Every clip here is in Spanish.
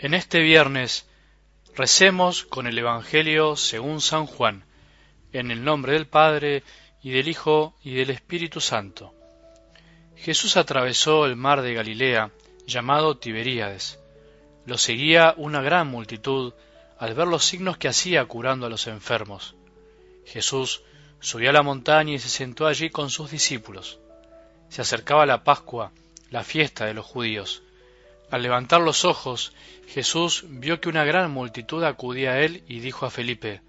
En este viernes recemos con el Evangelio según San Juan, en el nombre del Padre, y del Hijo, y del Espíritu Santo. Jesús atravesó el mar de Galilea, llamado Tiberíades. Lo seguía una gran multitud al ver los signos que hacía curando a los enfermos. Jesús subió a la montaña y se sentó allí con sus discípulos. Se acercaba la Pascua, la fiesta de los judíos. Al levantar los ojos, Jesús vio que una gran multitud acudía a él y dijo a Felipe,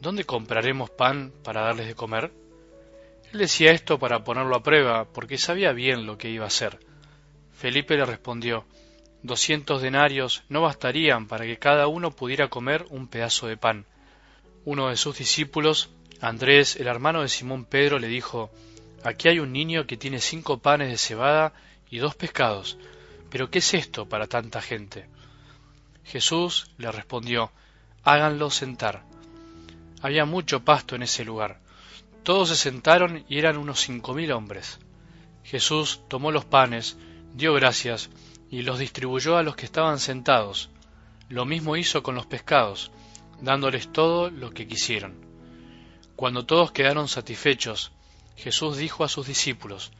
¿Dónde compraremos pan para darles de comer? Él decía esto para ponerlo a prueba, porque sabía bien lo que iba a hacer. Felipe le respondió, Doscientos denarios no bastarían para que cada uno pudiera comer un pedazo de pan. Uno de sus discípulos, Andrés, el hermano de Simón Pedro, le dijo, Aquí hay un niño que tiene cinco panes de cebada y dos pescados pero ¿qué es esto para tanta gente? Jesús le respondió, háganlo sentar. Había mucho pasto en ese lugar. Todos se sentaron y eran unos cinco mil hombres. Jesús tomó los panes, dio gracias y los distribuyó a los que estaban sentados. Lo mismo hizo con los pescados, dándoles todo lo que quisieron. Cuando todos quedaron satisfechos, Jesús dijo a sus discípulos,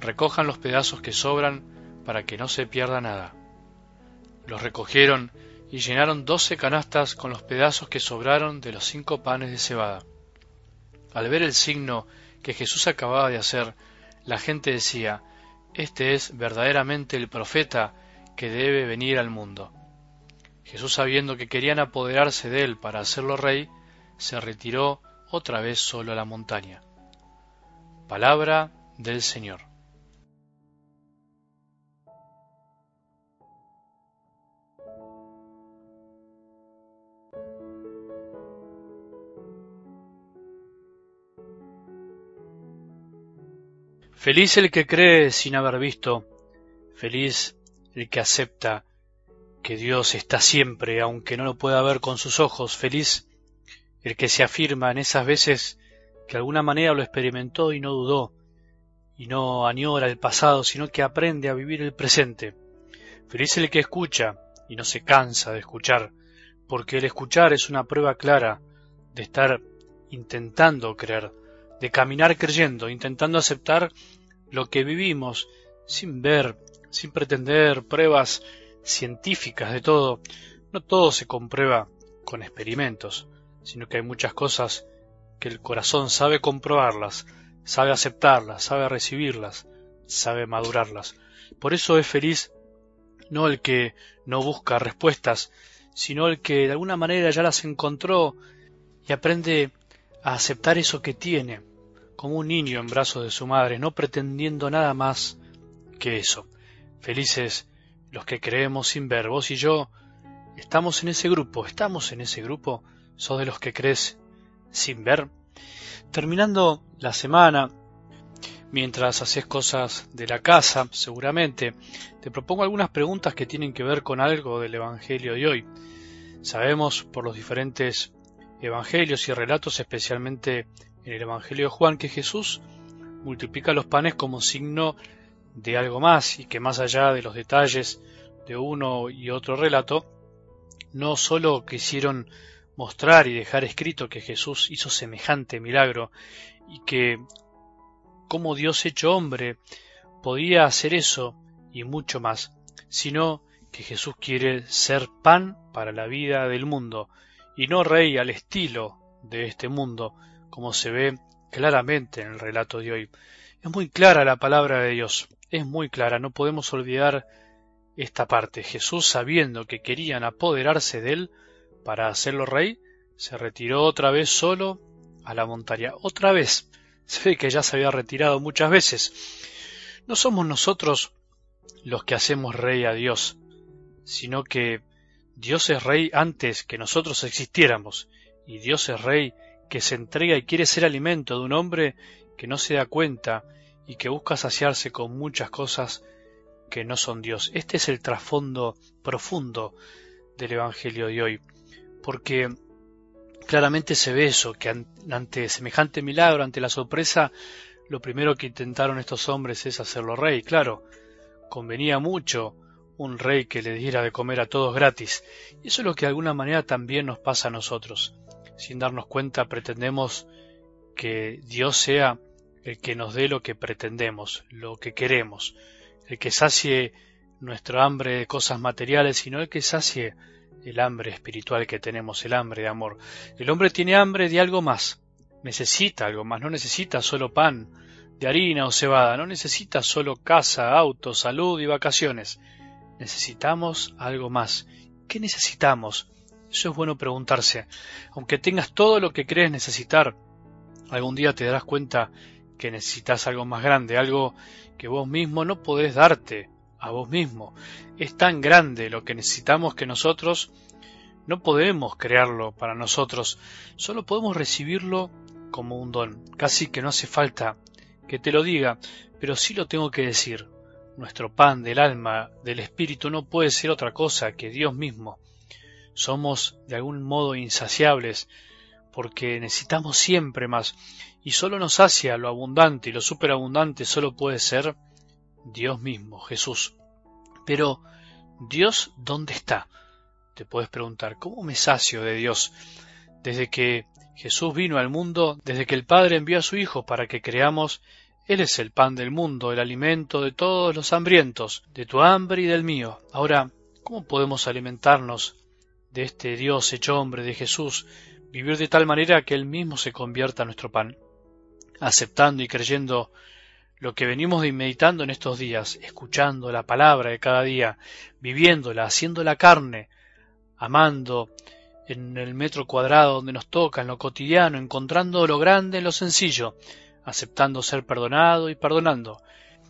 recojan los pedazos que sobran para que no se pierda nada. Los recogieron y llenaron doce canastas con los pedazos que sobraron de los cinco panes de cebada. Al ver el signo que Jesús acababa de hacer, la gente decía, Este es verdaderamente el profeta que debe venir al mundo. Jesús, sabiendo que querían apoderarse de él para hacerlo rey, se retiró otra vez solo a la montaña. Palabra del Señor. Feliz el que cree sin haber visto, feliz el que acepta que Dios está siempre, aunque no lo pueda ver con sus ojos, feliz el que se afirma en esas veces que alguna manera lo experimentó y no dudó, y no añora el pasado, sino que aprende a vivir el presente. Feliz el que escucha y no se cansa de escuchar, porque el escuchar es una prueba clara de estar intentando creer, de caminar creyendo, intentando aceptar lo que vivimos, sin ver, sin pretender pruebas científicas de todo. No todo se comprueba con experimentos, sino que hay muchas cosas que el corazón sabe comprobarlas, sabe aceptarlas, sabe recibirlas, sabe madurarlas. Por eso es feliz no el que no busca respuestas, sino el que de alguna manera ya las encontró y aprende a aceptar eso que tiene, como un niño en brazos de su madre, no pretendiendo nada más que eso. Felices los que creemos sin ver. Vos y yo estamos en ese grupo, estamos en ese grupo, sos de los que crees sin ver. Terminando la semana, mientras haces cosas de la casa, seguramente, te propongo algunas preguntas que tienen que ver con algo del Evangelio de hoy. Sabemos por los diferentes evangelios y relatos, especialmente en el Evangelio de Juan que Jesús multiplica los panes como signo de algo más y que más allá de los detalles de uno y otro relato, no sólo quisieron mostrar y dejar escrito que Jesús hizo semejante milagro y que como Dios hecho hombre podía hacer eso y mucho más, sino que Jesús quiere ser pan para la vida del mundo y no rey al estilo de este mundo, como se ve claramente en el relato de hoy. Es muy clara la palabra de Dios, es muy clara, no podemos olvidar esta parte. Jesús, sabiendo que querían apoderarse de él para hacerlo rey, se retiró otra vez solo a la montaña. Otra vez. Se ve que ya se había retirado muchas veces. No somos nosotros los que hacemos rey a Dios, sino que Dios es rey antes que nosotros existiéramos, y Dios es rey que se entrega y quiere ser alimento de un hombre que no se da cuenta y que busca saciarse con muchas cosas que no son Dios. Este es el trasfondo profundo del Evangelio de hoy, porque claramente se ve eso, que ante semejante milagro, ante la sorpresa, lo primero que intentaron estos hombres es hacerlo rey. Claro, convenía mucho un rey que le diera de comer a todos gratis. Y eso es lo que de alguna manera también nos pasa a nosotros. Sin darnos cuenta pretendemos que Dios sea el que nos dé lo que pretendemos, lo que queremos, el que sacie nuestro hambre de cosas materiales, sino el que sacie el hambre espiritual que tenemos, el hambre de amor. El hombre tiene hambre de algo más, necesita algo más, no necesita solo pan, de harina o cebada, no necesita solo casa, auto, salud y vacaciones. Necesitamos algo más. ¿Qué necesitamos? Eso es bueno preguntarse. Aunque tengas todo lo que crees necesitar, algún día te darás cuenta que necesitas algo más grande, algo que vos mismo no podés darte a vos mismo. Es tan grande lo que necesitamos que nosotros no podemos crearlo para nosotros, solo podemos recibirlo como un don. Casi que no hace falta que te lo diga, pero sí lo tengo que decir. Nuestro pan del alma, del espíritu, no puede ser otra cosa que Dios mismo. Somos de algún modo insaciables, porque necesitamos siempre más, y solo nos sacia lo abundante y lo superabundante solo puede ser Dios mismo, Jesús. Pero, ¿Dios dónde está? Te puedes preguntar, ¿cómo me sacio de Dios? Desde que Jesús vino al mundo, desde que el Padre envió a su Hijo para que creamos, Él es el pan del mundo, el alimento de todos los hambrientos, de tu hambre y del mío. Ahora, ¿cómo podemos alimentarnos de este Dios hecho hombre, de Jesús, vivir de tal manera que Él mismo se convierta en nuestro pan? Aceptando y creyendo lo que venimos meditando en estos días, escuchando la palabra de cada día, viviéndola, haciendo la carne, amando, en el metro cuadrado donde nos toca, en lo cotidiano, encontrando lo grande en lo sencillo, aceptando ser perdonado y perdonando,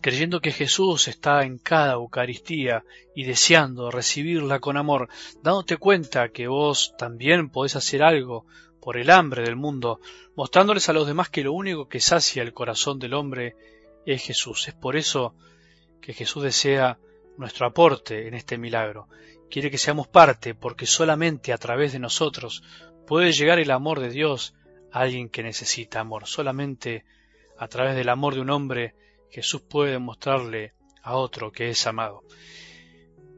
creyendo que Jesús está en cada Eucaristía y deseando recibirla con amor, dándote cuenta que vos también podés hacer algo por el hambre del mundo, mostrándoles a los demás que lo único que sacia el corazón del hombre es Jesús. Es por eso que Jesús desea nuestro aporte en este milagro quiere que seamos parte, porque solamente a través de nosotros puede llegar el amor de Dios a alguien que necesita amor. Solamente a través del amor de un hombre Jesús puede mostrarle a otro que es amado.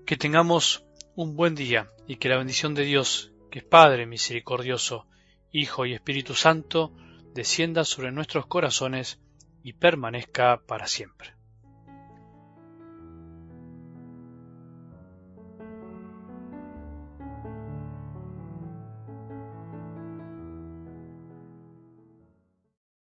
Que tengamos un buen día y que la bendición de Dios, que es Padre misericordioso, Hijo y Espíritu Santo, descienda sobre nuestros corazones y permanezca para siempre.